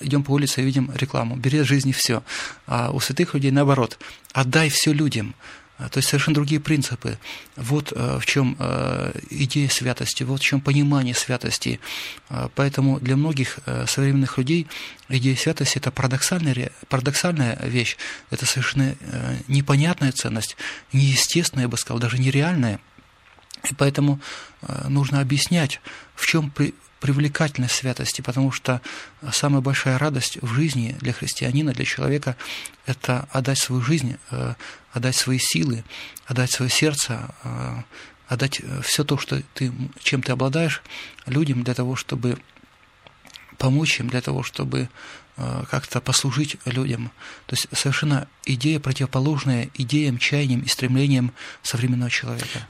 идем по улице и видим рекламу «Бери от жизни все». А у святых людей наоборот «Отдай все людям». А, то есть совершенно другие принципы. Вот э, в чем э, идея святости, вот в чем понимание святости. А, поэтому для многих э, современных людей идея святости – это парадоксальная, парадоксальная вещь, это совершенно непонятная ценность, неестественная, я бы сказал, даже нереальная. И поэтому нужно объяснять, в чем привлекательность святости, потому что самая большая радость в жизни для христианина, для человека – это отдать свою жизнь, э, отдать свои силы, отдать свое сердце, э, отдать все то, что ты, чем ты обладаешь, людям для того, чтобы помочь им, для того, чтобы э, как-то послужить людям. То есть совершенно идея противоположная идеям, чаяниям и стремлениям современного человека.